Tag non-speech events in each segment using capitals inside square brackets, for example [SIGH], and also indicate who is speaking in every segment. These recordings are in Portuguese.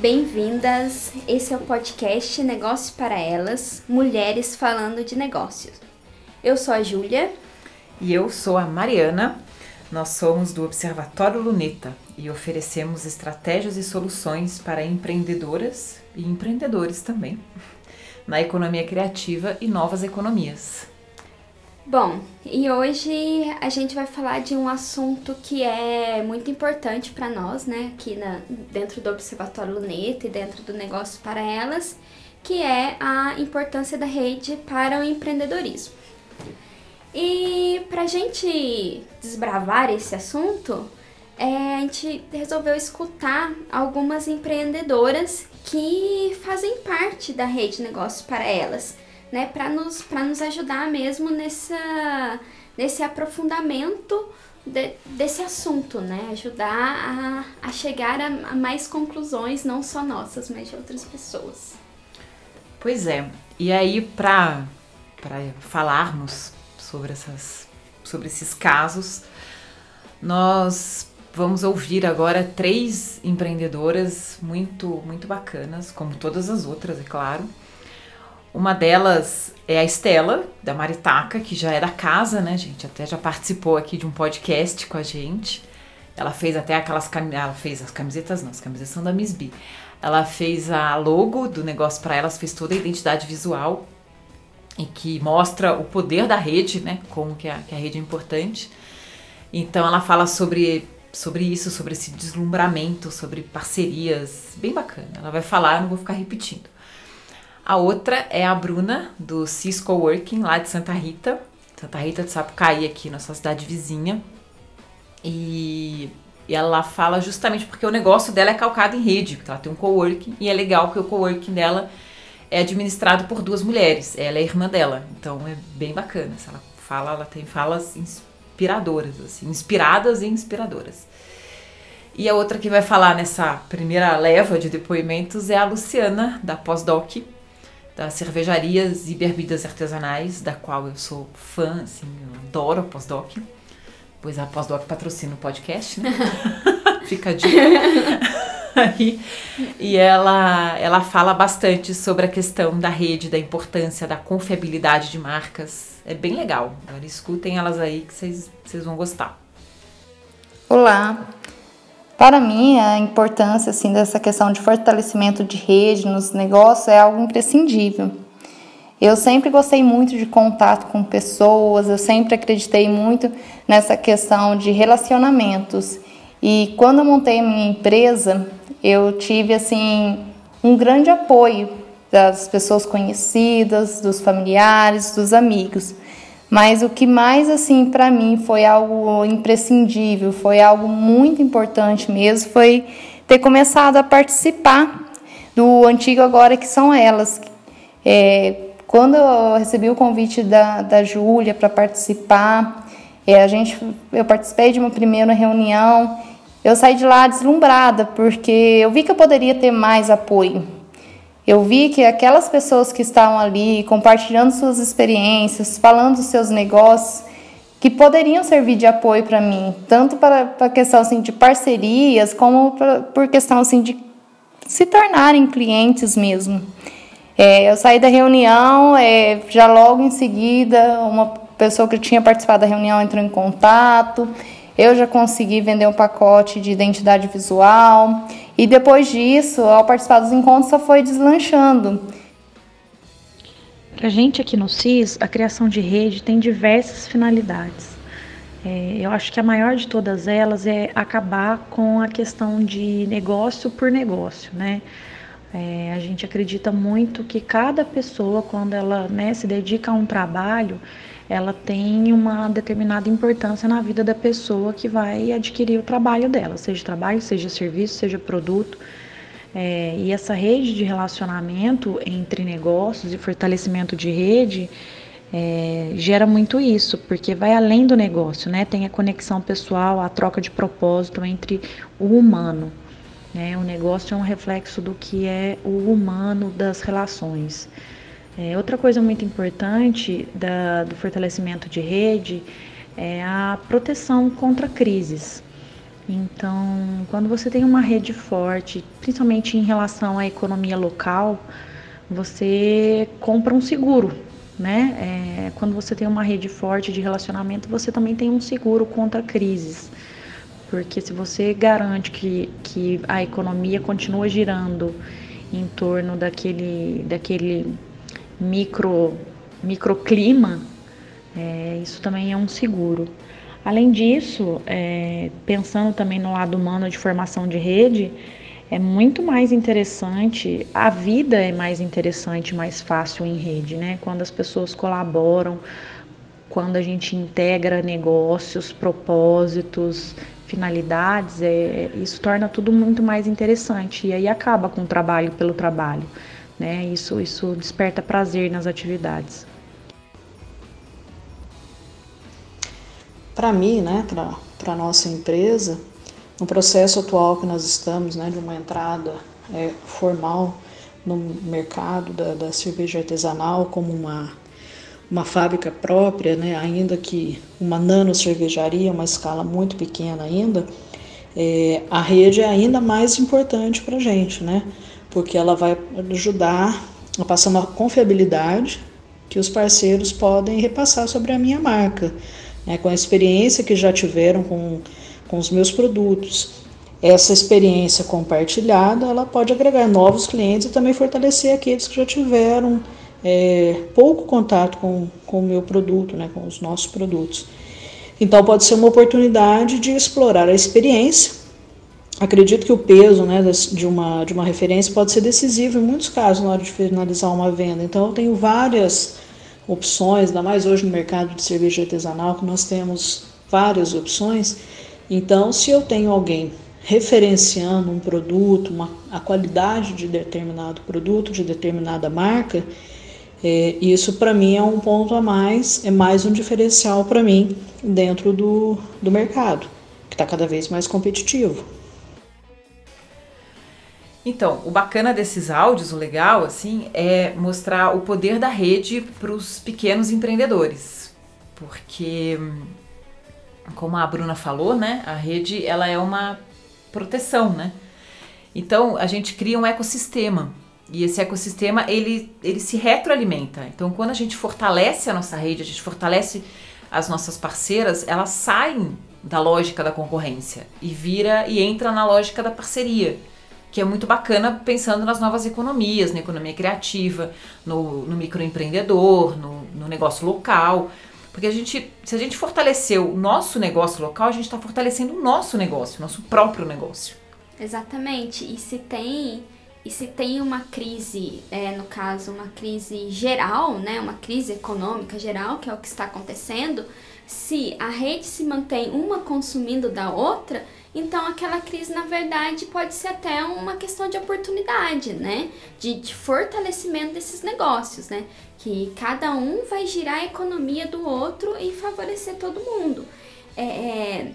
Speaker 1: Bem-vindas! Esse é o podcast Negócios para Elas, Mulheres Falando de Negócios. Eu sou a Júlia.
Speaker 2: E eu sou a Mariana. Nós somos do Observatório Luneta e oferecemos estratégias e soluções para empreendedoras e empreendedores também na economia criativa e novas economias.
Speaker 1: Bom, e hoje a gente vai falar de um assunto que é muito importante para nós, né, aqui na, dentro do Observatório Luneta e dentro do Negócio para Elas, que é a importância da rede para o empreendedorismo. E para a gente desbravar esse assunto, é, a gente resolveu escutar algumas empreendedoras que fazem parte da rede Negócios para Elas né, para nos, nos ajudar mesmo nessa, nesse aprofundamento de, desse assunto, né? Ajudar a, a chegar a, a mais conclusões, não só nossas, mas de outras pessoas.
Speaker 2: Pois é, e aí para falarmos sobre, essas, sobre esses casos, nós vamos ouvir agora três empreendedoras muito, muito bacanas, como todas as outras, é claro uma delas é a Estela, da Maritaca, que já é da casa, né, gente? Até já participou aqui de um podcast com a gente. Ela fez até aquelas ela fez as camisetas, não, as camisetas são da Miss B. Ela fez a logo do negócio para elas, fez toda a identidade visual e que mostra o poder da rede, né? Como que a, que a rede é importante. Então ela fala sobre sobre isso, sobre esse deslumbramento, sobre parcerias, bem bacana. Ela vai falar, eu não vou ficar repetindo. A outra é a Bruna, do Cisco Working, lá de Santa Rita. Santa Rita de Sapucaí, aqui, nossa cidade vizinha. E, e ela fala justamente porque o negócio dela é calcado em rede, porque ela tem um coworking, e é legal porque o coworking dela é administrado por duas mulheres. Ela é irmã dela, então é bem bacana. Ela fala, ela tem falas inspiradoras, assim, inspiradas e inspiradoras. E a outra que vai falar nessa primeira leva de depoimentos é a Luciana, da Pós-Doc, das cervejarias e bebidas artesanais, da qual eu sou fã, assim, eu adoro a Pós-Doc. Pois a Pós-Doc patrocina o podcast, né? [LAUGHS] Fica a dica. [LAUGHS] Aí, e ela, ela fala bastante sobre a questão da rede, da importância da confiabilidade de marcas. É bem legal. Agora escutem elas aí que vocês vão gostar.
Speaker 3: Olá, para mim, a importância assim dessa questão de fortalecimento de rede nos negócios é algo imprescindível. Eu sempre gostei muito de contato com pessoas, eu sempre acreditei muito nessa questão de relacionamentos. E quando eu montei a minha empresa, eu tive assim um grande apoio das pessoas conhecidas, dos familiares, dos amigos. Mas o que mais assim para mim foi algo imprescindível, foi algo muito importante mesmo, foi ter começado a participar do antigo agora que são elas. É, quando eu recebi o convite da, da Júlia para participar, é, a gente, eu participei de uma primeira reunião, eu saí de lá deslumbrada, porque eu vi que eu poderia ter mais apoio. Eu vi que aquelas pessoas que estavam ali compartilhando suas experiências, falando dos seus negócios, que poderiam servir de apoio para mim, tanto para a questão assim, de parcerias, como pra, por questão assim, de se tornarem clientes mesmo. É, eu saí da reunião, é, já logo em seguida, uma pessoa que tinha participado da reunião entrou em contato. Eu já consegui vender um pacote de identidade visual. E depois disso, ao participar dos encontros, só foi deslanchando.
Speaker 4: Para a gente aqui no CIS, a criação de rede tem diversas finalidades. É, eu acho que a maior de todas elas é acabar com a questão de negócio por negócio, né? É, a gente acredita muito que cada pessoa, quando ela né, se dedica a um trabalho, ela tem uma determinada importância na vida da pessoa que vai adquirir o trabalho dela, seja trabalho, seja serviço, seja produto. É, e essa rede de relacionamento entre negócios e fortalecimento de rede é, gera muito isso, porque vai além do negócio, né? Tem a conexão pessoal, a troca de propósito entre o humano. Né? O negócio é um reflexo do que é o humano das relações. É, outra coisa muito importante da, do fortalecimento de rede é a proteção contra crises. Então, quando você tem uma rede forte, principalmente em relação à economia local, você compra um seguro, né? É, quando você tem uma rede forte de relacionamento, você também tem um seguro contra crises. Porque se você garante que, que a economia continua girando em torno daquele, daquele micro, microclima, é, isso também é um seguro. Além disso, é, pensando também no lado humano de formação de rede, é muito mais interessante, a vida é mais interessante, mais fácil em rede, né? Quando as pessoas colaboram, quando a gente integra negócios, propósitos, finalidades, é, isso torna tudo muito mais interessante e aí acaba com o trabalho pelo trabalho, né? Isso, isso desperta prazer nas atividades.
Speaker 5: Para mim, né, para a nossa empresa, no processo atual que nós estamos, né, de uma entrada é, formal no mercado da, da, cerveja artesanal como uma, uma fábrica própria, né, ainda que uma nano cervejaria, uma escala muito pequena ainda, é, a rede é ainda mais importante para a gente, né, porque ela vai ajudar a passar uma confiabilidade que os parceiros podem repassar sobre a minha marca, né, com a experiência que já tiveram com com os meus produtos. Essa experiência compartilhada, ela pode agregar novos clientes e também fortalecer aqueles que já tiveram é, pouco contato com, com o meu produto, né, com os nossos produtos. Então pode ser uma oportunidade de explorar a experiência. Acredito que o peso né, de, uma, de uma referência pode ser decisivo em muitos casos na hora de finalizar uma venda. Então eu tenho várias opções, ainda mais hoje no mercado de cerveja artesanal, que nós temos várias opções. Então, se eu tenho alguém referenciando um produto, uma, a qualidade de determinado produto, de determinada marca, é, isso para mim é um ponto a mais, é mais um diferencial para mim dentro do, do mercado, que está cada vez mais competitivo.
Speaker 2: Então, o bacana desses áudios, o legal, assim, é mostrar o poder da rede para os pequenos empreendedores, porque como a Bruna falou, né, a rede ela é uma proteção, né? Então a gente cria um ecossistema e esse ecossistema ele, ele se retroalimenta. Então quando a gente fortalece a nossa rede, a gente fortalece as nossas parceiras, elas saem da lógica da concorrência e vira e entra na lógica da parceria, que é muito bacana pensando nas novas economias, na economia criativa, no, no microempreendedor, no, no negócio local. Porque a gente, se a gente fortalecer o nosso negócio local, a gente está fortalecendo o nosso negócio, o nosso próprio negócio.
Speaker 1: Exatamente. E se tem e se tem uma crise, é, no caso, uma crise geral, né, uma crise econômica geral, que é o que está acontecendo, se a rede se mantém uma consumindo da outra, então aquela crise, na verdade, pode ser até uma questão de oportunidade, né? De, de fortalecimento desses negócios, né? Que cada um vai girar a economia do outro e favorecer todo mundo. É, é,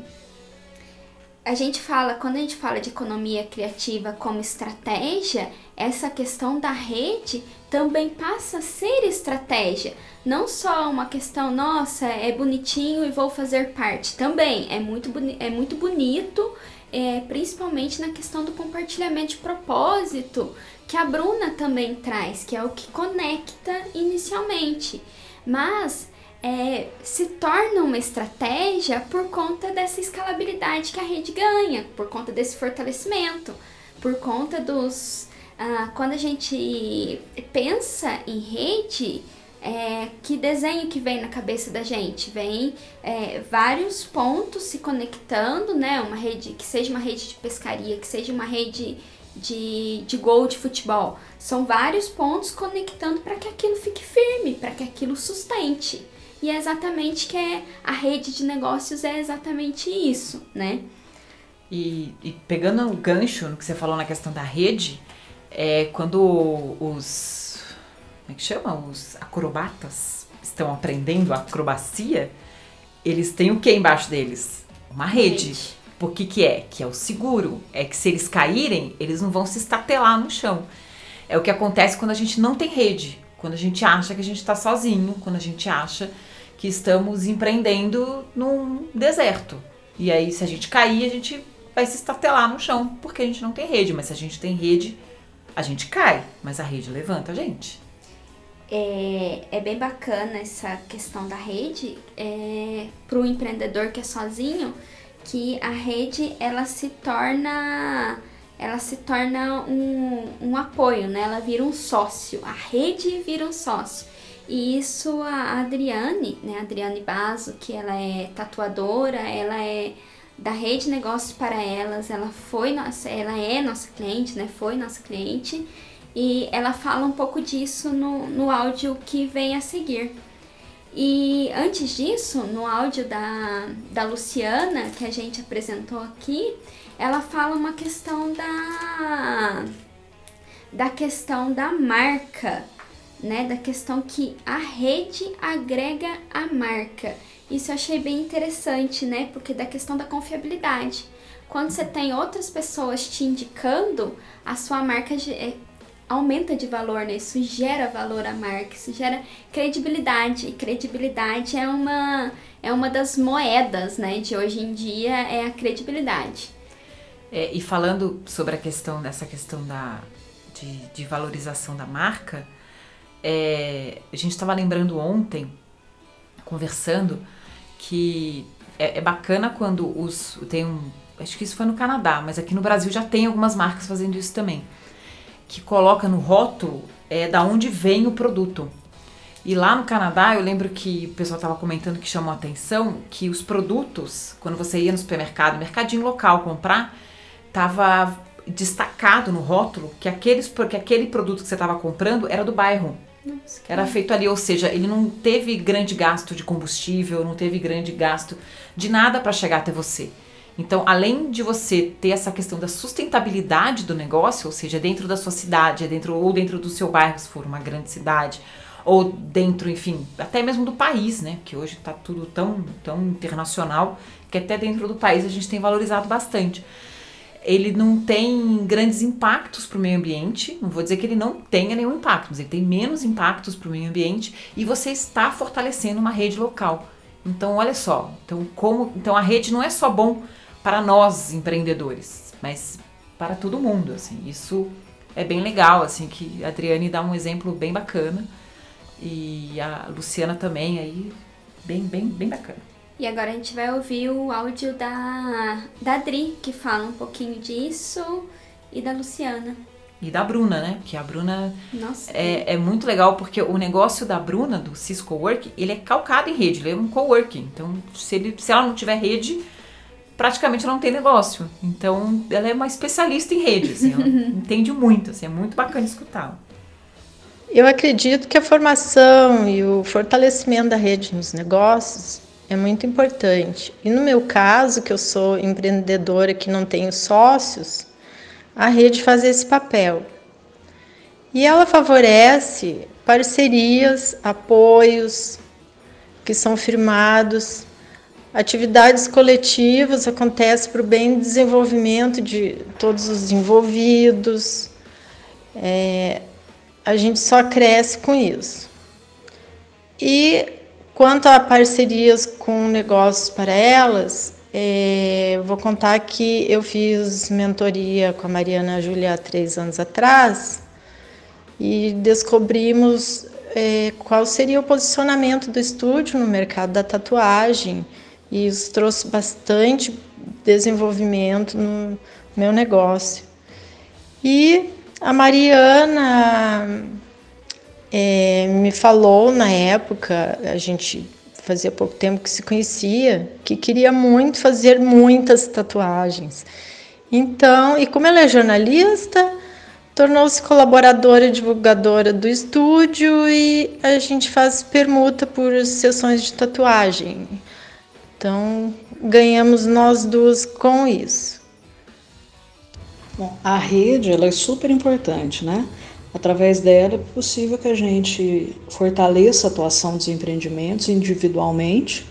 Speaker 1: a gente fala, quando a gente fala de economia criativa como estratégia, essa questão da rede também passa a ser estratégia. Não só uma questão, nossa, é bonitinho e vou fazer parte. Também é muito, é muito bonito, é, principalmente na questão do compartilhamento de propósito, que a Bruna também traz, que é o que conecta inicialmente. Mas é, se torna uma estratégia por conta dessa escalabilidade que a rede ganha, por conta desse fortalecimento, por conta dos. Ah, quando a gente pensa em rede, é, que desenho que vem na cabeça da gente? Vem é, vários pontos se conectando, né? Uma rede que seja uma rede de pescaria, que seja uma rede de, de gol de futebol. São vários pontos conectando para que aquilo fique firme, para que aquilo sustente. E é exatamente que é a rede de negócios é exatamente isso, né?
Speaker 2: E, e pegando o gancho no que você falou na questão da rede, é quando os como é que chama? Os acrobatas estão aprendendo acrobacia, eles têm o que embaixo deles? Uma rede. rede. Por que que é? Que é o seguro. É que se eles caírem, eles não vão se estatelar no chão. É o que acontece quando a gente não tem rede. Quando a gente acha que a gente está sozinho, quando a gente acha que estamos empreendendo num deserto. E aí, se a gente cair, a gente vai se estatelar no chão, porque a gente não tem rede. Mas se a gente tem rede, a gente cai, mas a rede levanta a gente.
Speaker 1: É, é bem bacana essa questão da rede é, para o empreendedor que é sozinho, que a rede ela se torna ela se torna um, um apoio, né? Ela vira um sócio, a rede vira um sócio. E isso a Adriane, né? Adriane Baso, que ela é tatuadora, ela é da Rede Negócios para Elas, ela foi nossa, ela é nossa cliente, né? Foi nossa cliente. E ela fala um pouco disso no, no áudio que vem a seguir. E antes disso, no áudio da, da Luciana, que a gente apresentou aqui, ela fala uma questão da, da questão da marca, né? Da questão que a rede agrega a marca. Isso eu achei bem interessante, né? Porque da questão da confiabilidade. Quando você tem outras pessoas te indicando, a sua marca é, aumenta de valor, né? Isso gera valor à marca, isso gera credibilidade. E credibilidade é uma, é uma das moedas, né? De hoje em dia é a credibilidade.
Speaker 2: É, e falando sobre a questão dessa questão da, de, de valorização da marca, é, a gente estava lembrando ontem, conversando, que é, é, bacana quando os. Tem um. Acho que isso foi no Canadá, mas aqui no Brasil já tem algumas marcas fazendo isso também. Que coloca no rótulo é, da onde vem o produto. E lá no Canadá, eu lembro que o pessoal estava comentando que chamou a atenção que os produtos, quando você ia no supermercado, mercadinho local comprar, tava destacado no rótulo que, aqueles, que aquele produto que você estava comprando era do bairro. Nossa, era feito ali, ou seja, ele não teve grande gasto de combustível, não teve grande gasto de nada para chegar até você. Então, além de você ter essa questão da sustentabilidade do negócio, ou seja, dentro da sua cidade, dentro ou dentro do seu bairro, se for uma grande cidade, ou dentro, enfim, até mesmo do país, né? Que hoje está tudo tão, tão internacional que até dentro do país a gente tem valorizado bastante ele não tem grandes impactos para o meio ambiente. Não vou dizer que ele não tenha nenhum impacto, mas ele tem menos impactos para o meio ambiente e você está fortalecendo uma rede local. Então, olha só, então como, então a rede não é só bom para nós empreendedores, mas para todo mundo, assim. Isso é bem legal, assim, que a Adriane dá um exemplo bem bacana e a Luciana também aí bem bem bem bacana.
Speaker 1: E agora a gente vai ouvir o áudio da, da Dri, que fala um pouquinho disso, e da Luciana.
Speaker 2: E da Bruna, né? Que a Bruna é, é muito legal porque o negócio da Bruna, do Cisco Work, ele é calcado em rede, ele é um coworking. Então, se, ele, se ela não tiver rede, praticamente ela não tem negócio. Então, ela é uma especialista em rede, assim, ela [LAUGHS] entende muito, assim, é muito bacana escutá-la.
Speaker 6: Eu acredito que a formação e o fortalecimento da rede nos negócios é muito importante. E no meu caso, que eu sou empreendedora que não tenho sócios, a rede faz esse papel. E ela favorece parcerias, apoios que são firmados, atividades coletivas acontecem para o bem desenvolvimento de todos os envolvidos. É, a gente só cresce com isso. E Quanto a parcerias com negócios para elas, é, vou contar que eu fiz mentoria com a Mariana Júlia há três anos atrás e descobrimos é, qual seria o posicionamento do estúdio no mercado da tatuagem e isso trouxe bastante desenvolvimento no meu negócio. E a Mariana é, me falou na época, a gente fazia pouco tempo que se conhecia, que queria muito fazer muitas tatuagens. Então, e como ela é jornalista, tornou-se colaboradora divulgadora do estúdio e a gente faz permuta por sessões de tatuagem. Então, ganhamos nós duas com isso.
Speaker 5: Bom, a rede ela é super importante, né? Através dela é possível que a gente fortaleça a atuação dos empreendimentos individualmente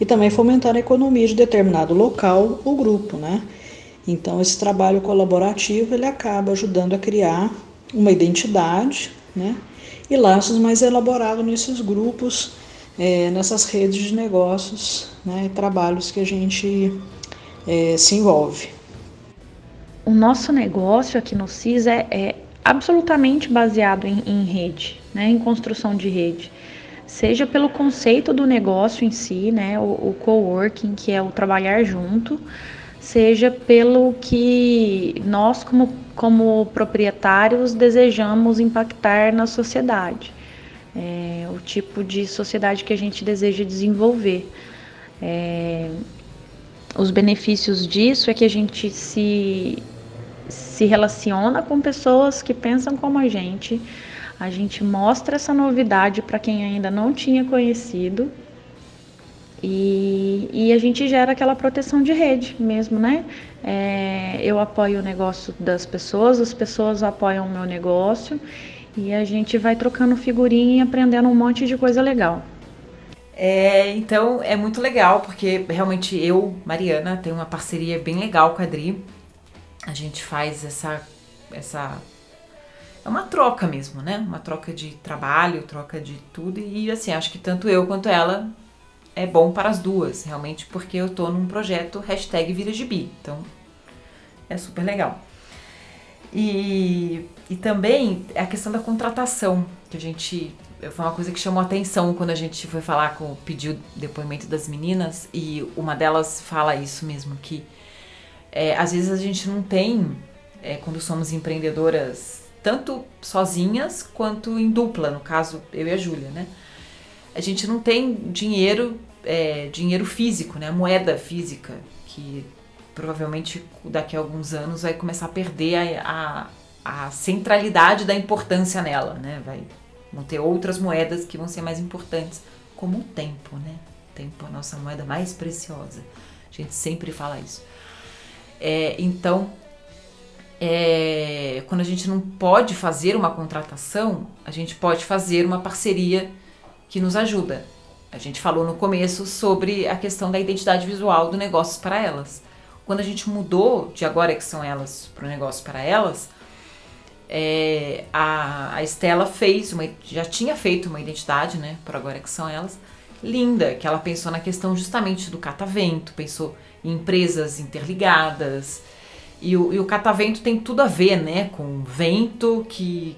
Speaker 5: e também fomentar a economia de determinado local ou grupo, né? Então esse trabalho colaborativo ele acaba ajudando a criar uma identidade, né? E laços mais elaborados nesses grupos, é, nessas redes de negócios, né? Trabalhos que a gente é, se envolve.
Speaker 4: O nosso negócio aqui no CIS é, é absolutamente baseado em, em rede, né, em construção de rede seja pelo conceito do negócio em si, né, o, o coworking, que é o trabalhar junto, seja pelo que nós, como, como proprietários, desejamos impactar na sociedade, é, o tipo de sociedade que a gente deseja desenvolver. É, os benefícios disso é que a gente se, se relaciona com pessoas que pensam como a gente, a gente mostra essa novidade para quem ainda não tinha conhecido e, e, a gente gera aquela proteção de rede mesmo, né? É, eu apoio o negócio das pessoas, as pessoas apoiam o meu negócio e a gente vai trocando figurinha e aprendendo um monte de coisa legal.
Speaker 2: É, então é muito legal porque realmente eu, Mariana, tenho uma parceria bem legal com a Adri. A gente faz essa, essa é uma troca mesmo, né? Uma troca de trabalho, troca de tudo. E assim, acho que tanto eu quanto ela é bom para as duas, realmente, porque eu tô num projeto hashtag Gibi. Então, é super legal. E, e também a questão da contratação, que a gente. Foi uma coisa que chamou atenção quando a gente foi falar com pediu depoimento das meninas, e uma delas fala isso mesmo, que é, às vezes a gente não tem, é, quando somos empreendedoras tanto sozinhas quanto em dupla, no caso eu e a Júlia, né? A gente não tem dinheiro, é, dinheiro físico, né? Moeda física, que provavelmente daqui a alguns anos vai começar a perder a, a, a centralidade da importância nela, né? Vai, vão ter outras moedas que vão ser mais importantes, como o tempo, né? O tempo é a nossa moeda mais preciosa. A gente sempre fala isso. É, então, é, quando a gente não pode fazer uma contratação, a gente pode fazer uma parceria que nos ajuda. A gente falou no começo sobre a questão da identidade visual do negócio para elas. Quando a gente mudou de agora que são elas para o negócio para elas, é, a, a Estela fez uma, já tinha feito uma identidade, né, para agora que são elas, linda, que ela pensou na questão justamente do catavento, pensou empresas interligadas, e o, e o catavento tem tudo a ver, né, com vento, que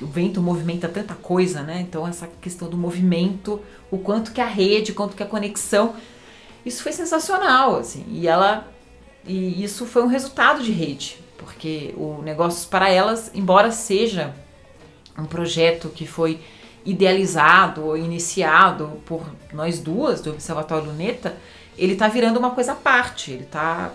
Speaker 2: o vento movimenta tanta coisa, né? Então essa questão do movimento, o quanto que a rede, quanto que a conexão, isso foi sensacional, assim. E ela e isso foi um resultado de rede, porque o Negócios para Elas, embora seja um projeto que foi idealizado ou iniciado por nós duas do Observatório Luneta, ele está virando uma coisa à parte, ele está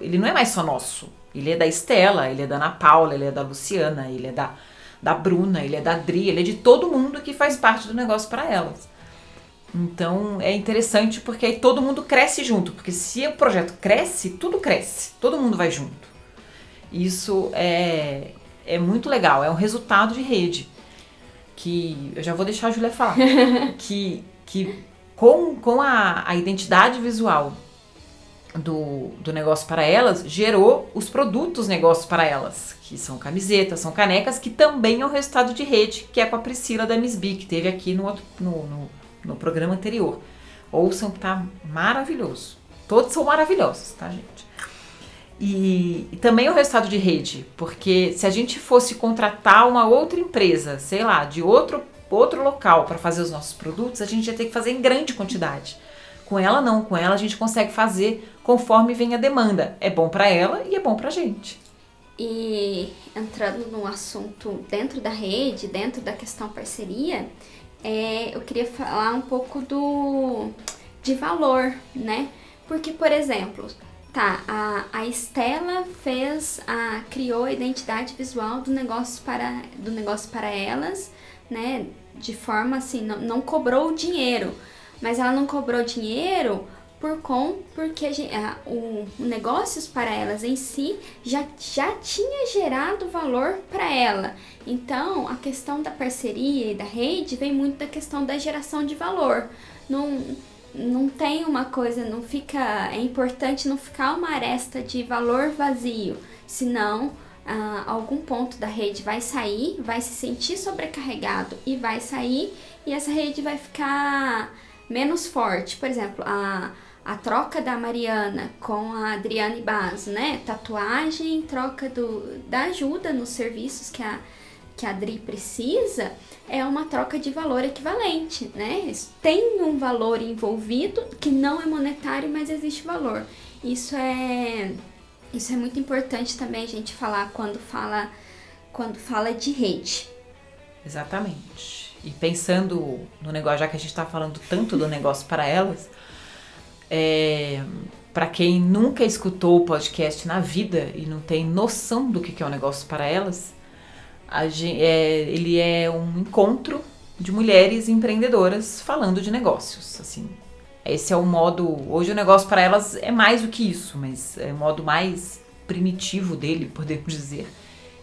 Speaker 2: ele não é mais só nosso. Ele é da Estela, ele é da Ana Paula, ele é da Luciana, ele é da, da Bruna, ele é da Adri, ele é de todo mundo que faz parte do negócio para elas. Então é interessante porque aí todo mundo cresce junto, porque se o projeto cresce, tudo cresce, todo mundo vai junto. Isso é, é muito legal, é um resultado de rede. Que eu já vou deixar a Júlia falar. [LAUGHS] que, que com, com a, a identidade visual do, do negócio para elas gerou os produtos negócio para elas, que são camisetas, são canecas, que também é o resultado de rede, que é com a Priscila da Miss B, que teve aqui no, outro, no, no, no programa anterior. Ouçam que tá maravilhoso. Todos são maravilhosos, tá, gente? E, e, também o resultado de rede, porque se a gente fosse contratar uma outra empresa, sei lá, de outro, outro local para fazer os nossos produtos, a gente ia ter que fazer em grande quantidade. Com ela não, com ela a gente consegue fazer conforme vem a demanda. É bom para ela e é bom para a gente.
Speaker 1: E entrando no assunto dentro da rede, dentro da questão parceria, é, eu queria falar um pouco do de valor, né? Porque, por exemplo, tá, a, a Estela fez, a, criou a identidade visual do negócio para, do negócio para elas, né? De forma assim, não, não cobrou dinheiro mas ela não cobrou dinheiro por com porque a, o, o negócios para elas em si já, já tinha gerado valor para ela. Então, a questão da parceria e da rede vem muito da questão da geração de valor. Não, não tem uma coisa, não fica. É importante não ficar uma aresta de valor vazio, senão ah, algum ponto da rede vai sair, vai se sentir sobrecarregado e vai sair, e essa rede vai ficar menos forte. Por exemplo, a, a troca da Mariana com a Adriane Basso, né? Tatuagem, troca do, da ajuda nos serviços que a, que a Adri precisa, é uma troca de valor equivalente, né? Tem um valor envolvido que não é monetário, mas existe valor. Isso é isso é muito importante também a gente falar quando fala quando fala de rede.
Speaker 2: Exatamente. E pensando no negócio, já que a gente está falando tanto do negócio para elas, é, para quem nunca escutou o podcast na vida e não tem noção do que é um negócio para elas, gente, é, ele é um encontro de mulheres empreendedoras falando de negócios. Assim, esse é o modo. Hoje o negócio para elas é mais do que isso, mas é o modo mais primitivo dele, [LAUGHS] podemos dizer,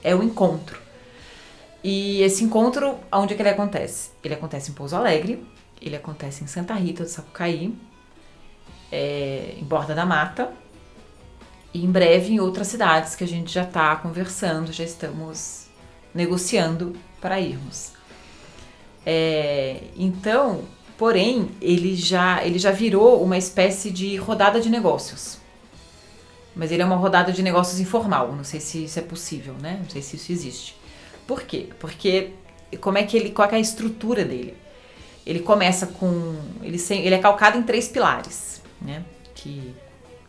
Speaker 2: é o encontro. E esse encontro, onde é que ele acontece? Ele acontece em Pouso Alegre, ele acontece em Santa Rita do Sapucaí, é, em Borda da Mata, e em breve em outras cidades que a gente já está conversando, já estamos negociando para irmos. É, então, porém, ele já, ele já virou uma espécie de rodada de negócios. Mas ele é uma rodada de negócios informal. Não sei se isso é possível, né? Não sei se isso existe. Por quê? Porque como é que ele, qual é a estrutura dele? Ele começa com, ele, ele é calcado em três pilares, né? Que,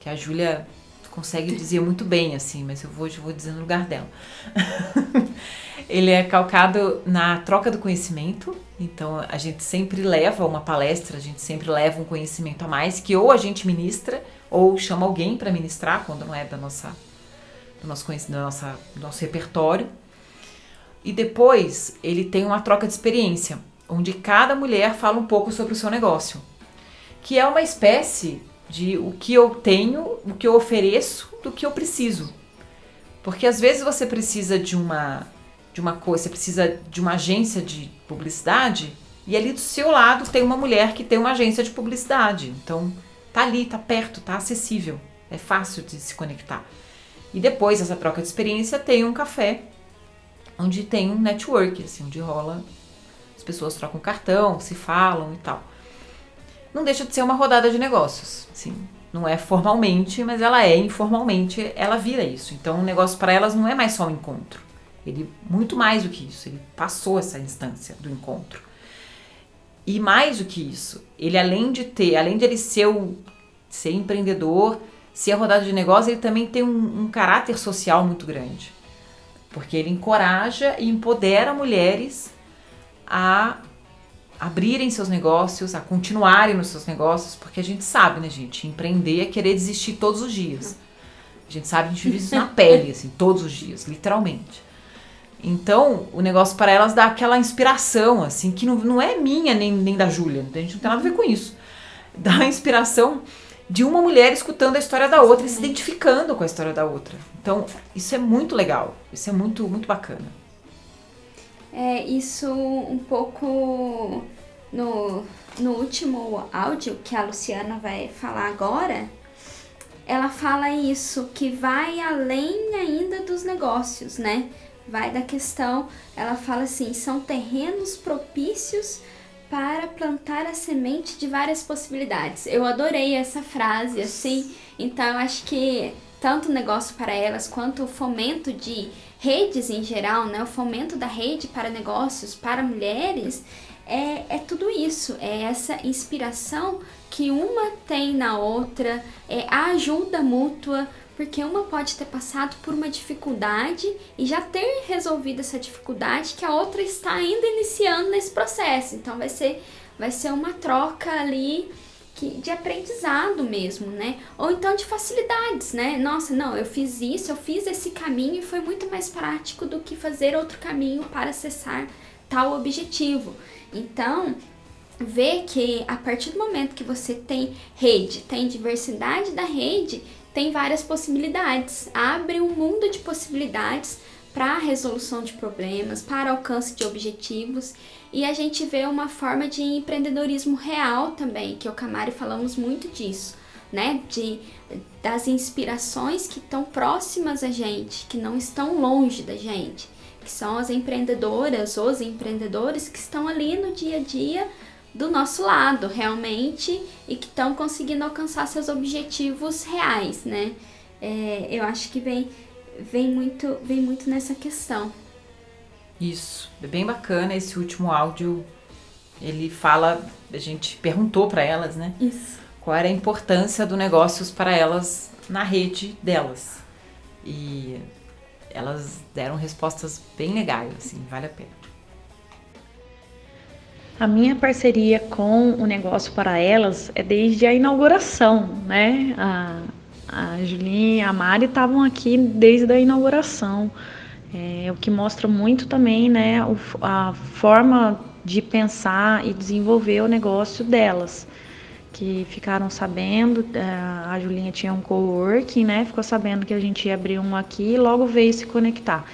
Speaker 2: que a Júlia consegue dizer muito bem, assim, mas eu vou, eu vou dizer no lugar dela. [LAUGHS] ele é calcado na troca do conhecimento, então a gente sempre leva uma palestra, a gente sempre leva um conhecimento a mais que ou a gente ministra ou chama alguém para ministrar quando não é da nossa do nosso conhecimento, do nossa, do nosso repertório. E depois ele tem uma troca de experiência, onde cada mulher fala um pouco sobre o seu negócio, que é uma espécie de o que eu tenho, o que eu ofereço, do que eu preciso. Porque às vezes você precisa de uma de uma coisa, você precisa de uma agência de publicidade e ali do seu lado tem uma mulher que tem uma agência de publicidade. Então tá ali, tá perto, tá acessível, é fácil de se conectar. E depois dessa troca de experiência tem um café onde tem um network, assim, onde rola as pessoas trocam cartão, se falam e tal. Não deixa de ser uma rodada de negócios, assim, não é formalmente, mas ela é informalmente, ela vira isso. Então o negócio para elas não é mais só um encontro. Ele muito mais do que isso, ele passou essa instância do encontro. E mais do que isso, ele além de ter, além de ele ser, o, ser empreendedor, ser a rodada de negócio, ele também tem um, um caráter social muito grande. Porque ele encoraja e empodera mulheres a abrirem seus negócios, a continuarem nos seus negócios, porque a gente sabe, né, gente? Empreender é querer desistir todos os dias. A gente sabe, a gente vive isso na [LAUGHS] pele, assim, todos os dias, literalmente. Então, o negócio para elas dá aquela inspiração, assim, que não, não é minha nem, nem da Júlia, a gente não tem nada a ver com isso. Dá a inspiração de uma mulher escutando a história da outra e se identificando com a história da outra. Então, isso é muito legal, isso é muito, muito bacana.
Speaker 1: É, isso um pouco no, no último áudio que a Luciana vai falar agora, ela fala isso, que vai além ainda dos negócios, né? vai da questão, ela fala assim: são terrenos propícios para plantar a semente de várias possibilidades. Eu adorei essa frase, assim, então eu acho que tanto o negócio para elas quanto o fomento de redes em geral, né, o fomento da rede para negócios para mulheres, é, é tudo isso, é essa inspiração que uma tem na outra, é a ajuda mútua, porque uma pode ter passado por uma dificuldade e já ter resolvido essa dificuldade que a outra está ainda iniciando nesse processo. Então vai ser vai ser uma troca ali que, de aprendizado mesmo, né? Ou então de facilidades, né? Nossa, não, eu fiz isso, eu fiz esse caminho e foi muito mais prático do que fazer outro caminho para acessar tal objetivo. Então, ver que a partir do momento que você tem rede, tem diversidade da rede, tem várias possibilidades, abre um mundo de possibilidades para a resolução de problemas, para alcance de objetivos. E a gente vê uma forma de empreendedorismo real também, que e o Camari falamos muito disso, né? De, das inspirações que estão próximas a gente, que não estão longe da gente, que são as empreendedoras, os empreendedores que estão ali no dia a dia do nosso lado realmente e que estão conseguindo alcançar seus objetivos reais, né? É, eu acho que vem, vem, muito, vem muito nessa questão.
Speaker 2: Isso, é bem bacana esse último áudio. Ele fala, a gente perguntou para elas, né?
Speaker 1: Isso.
Speaker 2: Qual era a importância do negócios para elas na rede delas. E elas deram respostas bem legais, assim, vale a pena.
Speaker 4: A minha parceria com o negócio para elas é desde a inauguração, né? A, a Julinha e a Mari estavam aqui desde a inauguração, é, o que mostra muito também, né, a forma de pensar e desenvolver o negócio delas, que ficaram sabendo, é, a Julinha tinha um coworking, né, ficou sabendo que a gente ia abrir um aqui e logo veio se conectar.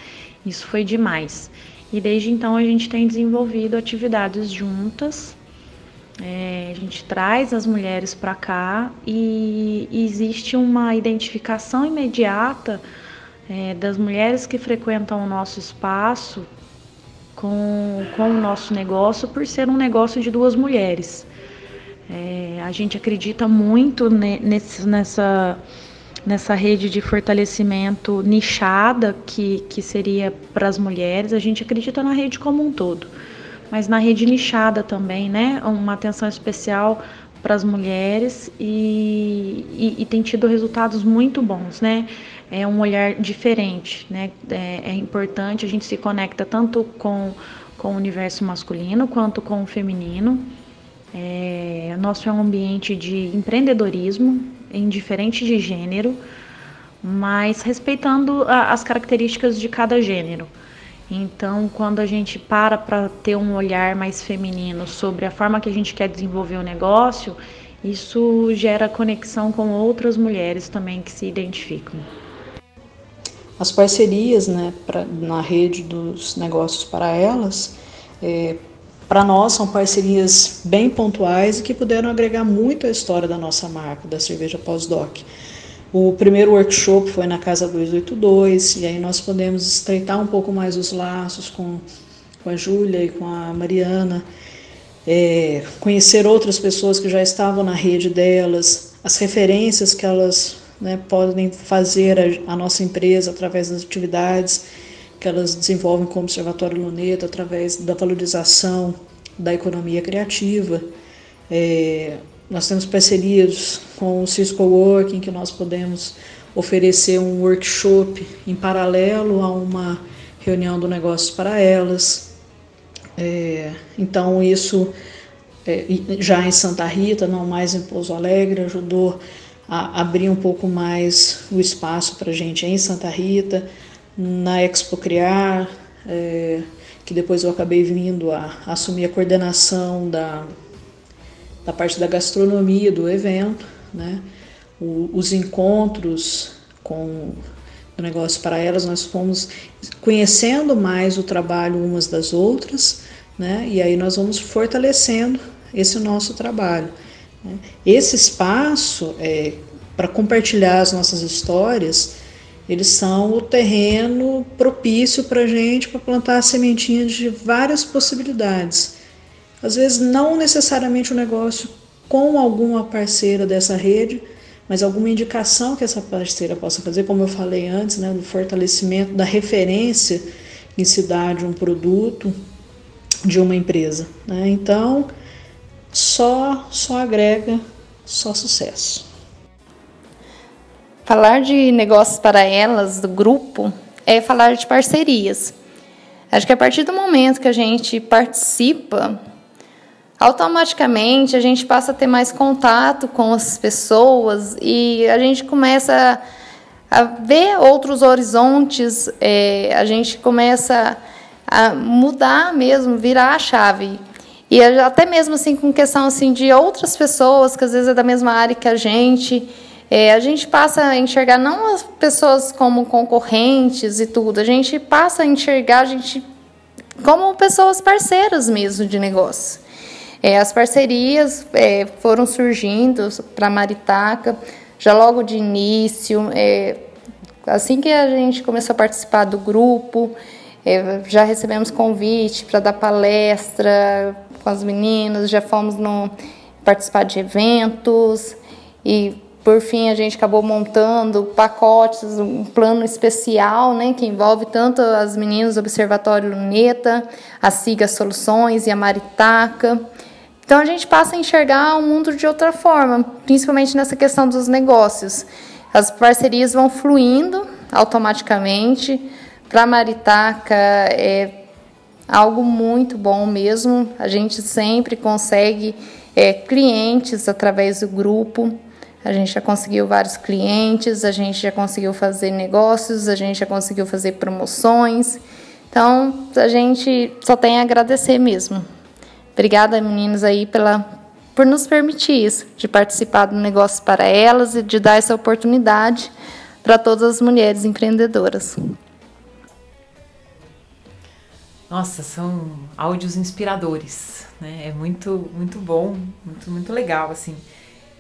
Speaker 4: Isso foi demais. E desde então a gente tem desenvolvido atividades juntas. É, a gente traz as mulheres para cá e, existe uma identificação imediata é, das mulheres que frequentam o nosso espaço com, com o nosso negócio por ser um negócio de duas mulheres. É, a gente acredita muito nesse, nessa nessa rede de fortalecimento nichada que, que seria para as mulheres. A gente acredita na rede como um todo, mas na rede nichada também, né? Uma atenção especial para as mulheres e, e, e, tem tido resultados muito bons, né? É um olhar diferente, né? É, é importante, a gente se conecta tanto com, com o universo masculino quanto com o feminino. É, nosso é um ambiente de empreendedorismo, indiferente de gênero, mas respeitando a, as características de cada gênero. Então, quando a gente para para ter um olhar mais feminino sobre a forma que a gente quer desenvolver o negócio, isso gera conexão com outras mulheres também que se identificam.
Speaker 5: As parcerias né, pra, na rede dos negócios para elas, é, para nós são parcerias bem pontuais e que puderam agregar muito à história da nossa marca, da cerveja pós-doc. O primeiro workshop foi na Casa 282 e aí nós podemos estreitar um pouco mais os laços com, com a Júlia e com a Mariana, é, conhecer outras pessoas que já estavam na rede delas, as referências que elas né, podem fazer a, a nossa empresa através das atividades que elas desenvolvem como Observatório Luneta através da valorização da economia criativa. É, nós temos parcerias com o Cisco Working, que nós podemos oferecer um workshop em paralelo a uma reunião do negócio para elas. É, então, isso é, já em Santa Rita, não mais em Pouso Alegre, ajudou a abrir um pouco mais o espaço para a gente em Santa Rita na Expo Criar, é, que depois eu acabei vindo a, a, assumir a coordenação da, da parte da gastronomia do evento, né? O, os encontros com o negócio para elas, nós fomos conhecendo mais o trabalho umas das outras, né? E aí nós vamos fortalecendo esse nosso trabalho. Né? Esse espaço é, para compartilhar as nossas histórias eles são o terreno propício para a gente para plantar sementinhas de várias possibilidades. Às vezes, não necessariamente o um negócio com alguma parceira dessa rede, mas alguma indicação que essa parceira possa fazer, como eu falei antes, né, do fortalecimento da referência em se dar de um produto, de uma empresa. Né? Então, só, só agrega, só sucesso.
Speaker 3: Falar de negócios para elas, do grupo, é falar de parcerias. Acho que a partir do momento que a gente participa, automaticamente a gente passa a ter mais contato com as pessoas e a gente começa a ver outros horizontes, é, a gente começa a mudar mesmo, virar a chave. E até mesmo assim com questão assim de outras pessoas que às vezes é da mesma área que a gente, é, a gente passa a enxergar não as pessoas como concorrentes e tudo, a gente passa a enxergar a gente como pessoas parceiras mesmo de negócio. É, as parcerias é, foram surgindo para Maritaca já logo de início, é, assim que a gente começou a participar do grupo, é, já recebemos convite para dar palestra, com as meninas, já fomos no participar de eventos e por fim a gente acabou montando pacotes, um plano especial, né, que envolve tanto as meninas do Observatório Luneta, a Siga Soluções e a Maritaca. Então a gente passa a enxergar o mundo de outra forma, principalmente nessa questão dos negócios. As parcerias vão fluindo automaticamente. Para a Maritaca é algo muito bom mesmo. A gente sempre consegue é, clientes através do grupo. A gente já conseguiu vários clientes, a gente já conseguiu fazer negócios, a gente já conseguiu fazer promoções. Então, a gente só tem a agradecer mesmo. Obrigada, meninos, aí pela por nos permitir isso, de participar do negócio para elas e de dar essa oportunidade para todas as mulheres empreendedoras.
Speaker 2: Nossa, são áudios inspiradores, né? É muito, muito bom, muito, muito legal, assim.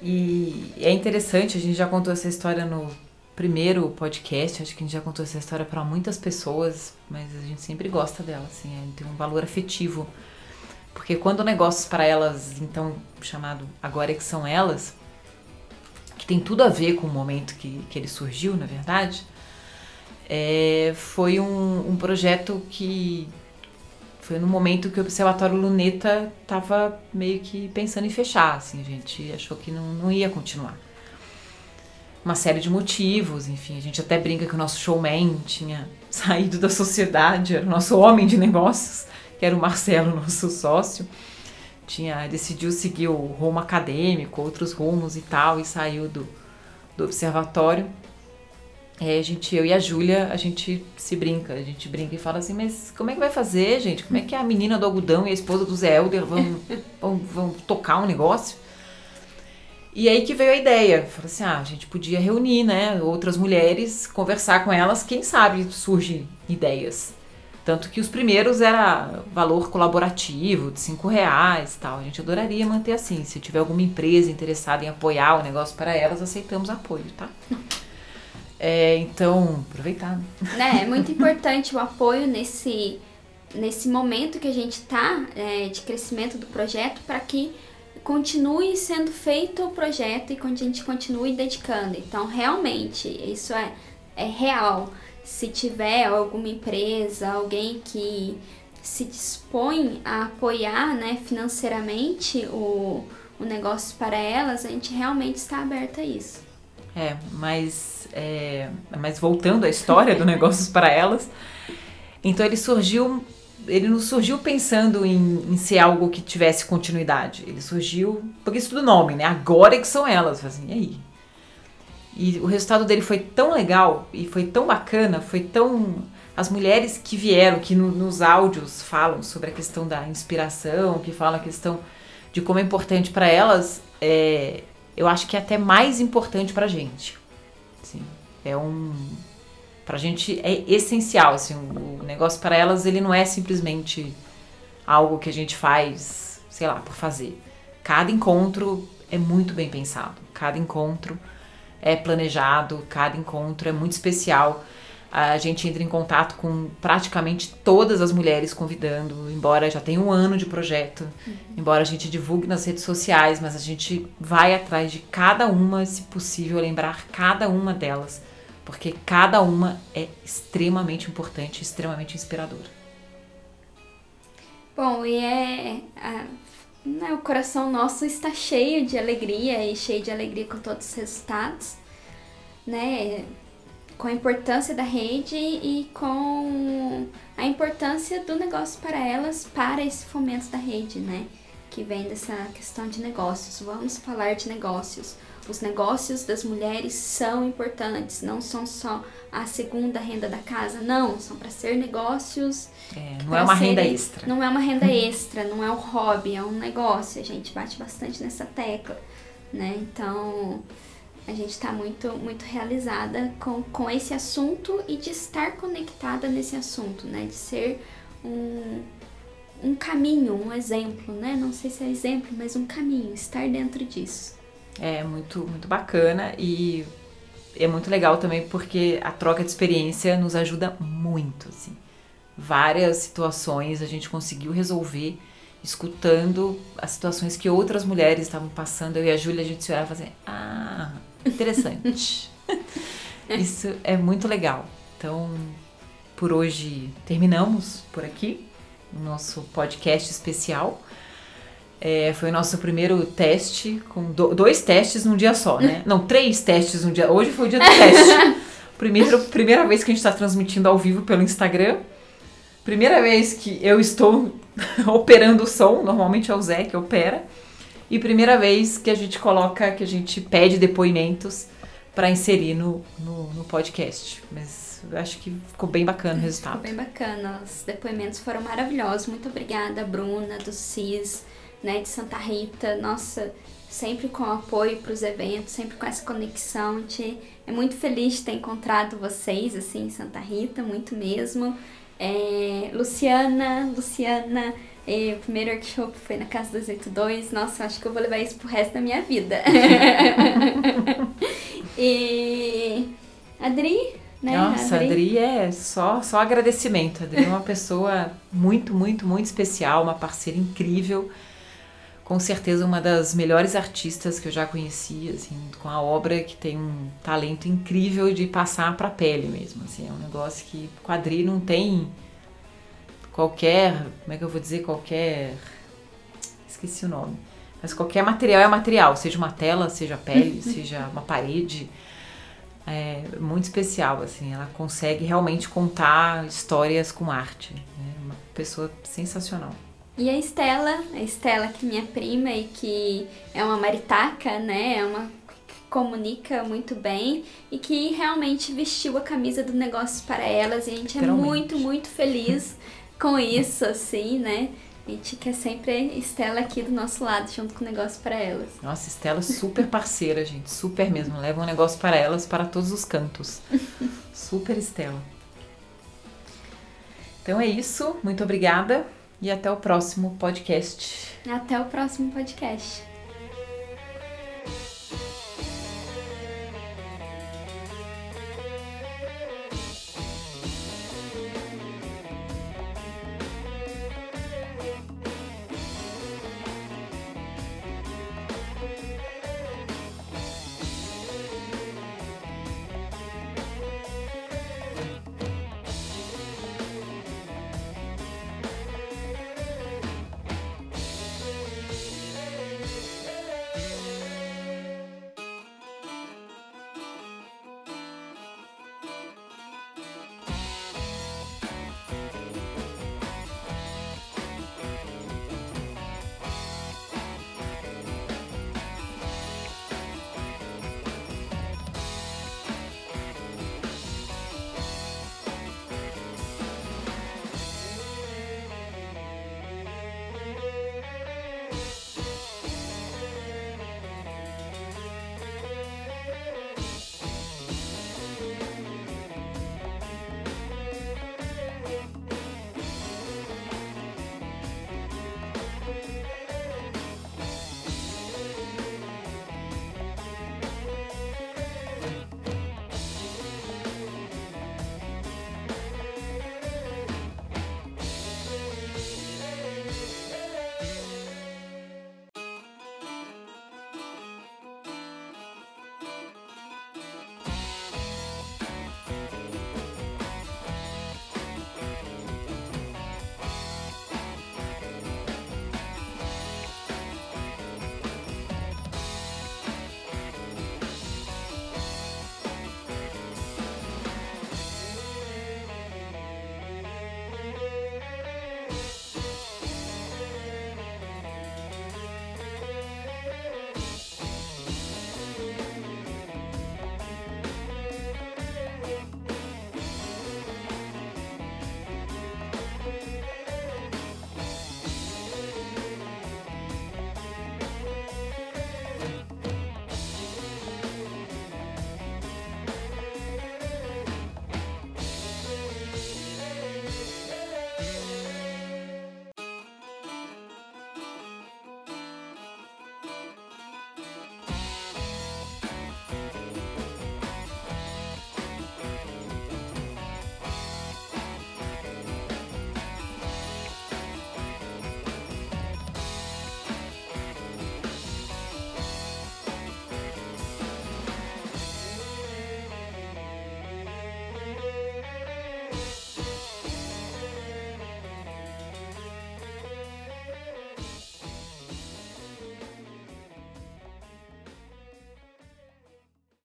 Speaker 2: E é interessante, a gente já contou essa história no primeiro podcast, acho que a gente já contou essa história para muitas pessoas, mas a gente sempre gosta dela, assim, é, tem um valor afetivo. Porque quando negócios para elas, então chamado Agora é que são elas, que tem tudo a ver com o momento que, que ele surgiu, na verdade, é, foi um, um projeto que foi no momento que o Observatório Luneta estava meio que pensando em fechar, assim, a gente achou que não, não ia continuar. Uma série de motivos, enfim, a gente até brinca que o nosso showman tinha [LAUGHS] saído da sociedade, era o nosso homem de negócios, que era o Marcelo, [LAUGHS] nosso sócio. Tinha, decidiu seguir o rumo acadêmico, outros rumos e tal, e saiu do, do observatório. É, a gente, eu e a Júlia, a gente se brinca, a gente brinca e fala assim, mas como é que vai fazer, gente? Como é que a menina do algodão e a esposa do Zé Helder vão, [LAUGHS] vão, vão tocar um negócio? E aí que veio a ideia, falou assim, ah, a gente podia reunir, né, outras mulheres, conversar com elas, quem sabe surgem ideias. Tanto que os primeiros era valor colaborativo, de cinco reais tal. A gente adoraria manter assim. Se tiver alguma empresa interessada em apoiar o negócio para elas, aceitamos apoio, tá? [LAUGHS] É, então, aproveitar.
Speaker 1: Né? É muito importante o apoio nesse, nesse momento que a gente está é, de crescimento do projeto para que continue sendo feito o projeto e a gente continue dedicando. Então, realmente, isso é, é real. Se tiver alguma empresa, alguém que se dispõe a apoiar né, financeiramente o, o negócio para elas, a gente realmente está aberto a isso.
Speaker 2: É, mas, é, mas voltando à história do Negócios [LAUGHS] para Elas, então ele surgiu, ele não surgiu pensando em, em, ser algo que tivesse continuidade. Ele surgiu, porque isso tudo nome, né? Agora é que são elas. Assim, e aí? E o resultado dele foi tão legal e foi tão bacana, foi tão. As mulheres que vieram, que no, nos áudios falam sobre a questão da inspiração, que falam a questão de como é importante para elas é, eu acho que é até mais importante pra gente. Assim, é um pra gente é essencial, assim, o negócio para elas ele não é simplesmente algo que a gente faz, sei lá, por fazer. Cada encontro é muito bem pensado. Cada encontro é planejado, cada encontro é muito especial a gente entra em contato com praticamente todas as mulheres convidando, embora já tenha um ano de projeto, uhum. embora a gente divulgue nas redes sociais, mas a gente vai atrás de cada uma, se possível, lembrar cada uma delas, porque cada uma é extremamente importante, extremamente inspiradora.
Speaker 1: Bom, e é. A, né, o coração nosso está cheio de alegria e cheio de alegria com todos os resultados, né? Com a importância da rede e com a importância do negócio para elas, para esse fomento da rede, né? Que vem dessa questão de negócios. Vamos falar de negócios. Os negócios das mulheres são importantes, não são só a segunda renda da casa, não, são para ser negócios.
Speaker 2: É, não é uma renda extra.
Speaker 1: Não é uma renda extra, não é um hobby, é um negócio. A gente bate bastante nessa tecla, né? Então, a gente está muito, muito realizada com, com esse assunto e de estar conectada nesse assunto, né? De ser um, um caminho, um exemplo, né? Não sei se é exemplo, mas um caminho, estar dentro disso.
Speaker 2: É muito, muito bacana e é muito legal também porque a troca de experiência nos ajuda muito, assim. Várias situações a gente conseguiu resolver escutando as situações que outras mulheres estavam passando. Eu e a Júlia, a gente se olhava e fazia, ah, interessante. [LAUGHS] Isso é muito legal. Então, por hoje terminamos por aqui o nosso podcast especial. É, foi o nosso primeiro teste, com do, dois testes num dia só, né? Não, três testes num dia. Hoje foi o dia do [LAUGHS] teste. Primeiro, primeira vez que a gente está transmitindo ao vivo pelo Instagram. Primeira vez que eu estou [LAUGHS] operando o som, normalmente é o Zé que opera. E primeira vez que a gente coloca, que a gente pede depoimentos para inserir no, no, no, podcast. Mas eu acho que ficou bem bacana o resultado.
Speaker 1: Ficou bem bacana. Os depoimentos foram maravilhosos. Muito obrigada, Bruna, do CIS né, de Santa Rita, nossa, sempre com apoio para os eventos, sempre com essa conexão. Gente é muito feliz de ter encontrado vocês assim em Santa Rita, muito mesmo. É, Luciana, Luciana, é, o primeiro workshop foi na Casa 282. Nossa, acho que eu vou levar isso pro resto da minha vida. [LAUGHS] e Adri, né?
Speaker 2: Nossa, Adri. Adri é só, só agradecimento. Adri é uma pessoa muito, muito, muito especial, uma parceira incrível com certeza uma das melhores artistas que eu já conheci, assim, com a obra que tem um talento incrível de passar para a pele mesmo, assim, é um negócio que quadrinho não tem qualquer, como é que eu vou dizer, qualquer esqueci o nome. Mas qualquer material é material, seja uma tela, seja pele, [LAUGHS] seja uma parede. É muito especial, assim, ela consegue realmente contar histórias com arte. Né? Uma pessoa sensacional.
Speaker 1: E a Estela, a Estela que é minha prima e que é uma maritaca, né? É uma que comunica muito bem e que realmente vestiu a camisa do negócio para elas e a gente é muito, muito feliz [LAUGHS] com isso, assim, né? A gente quer sempre Estela aqui do nosso lado, junto com o negócio para elas.
Speaker 2: Nossa, Estela super parceira, gente. Super mesmo. Leva um negócio para elas para todos os cantos. [LAUGHS] super Estela. Então é isso. Muito obrigada. E até o próximo podcast.
Speaker 1: Até o próximo podcast.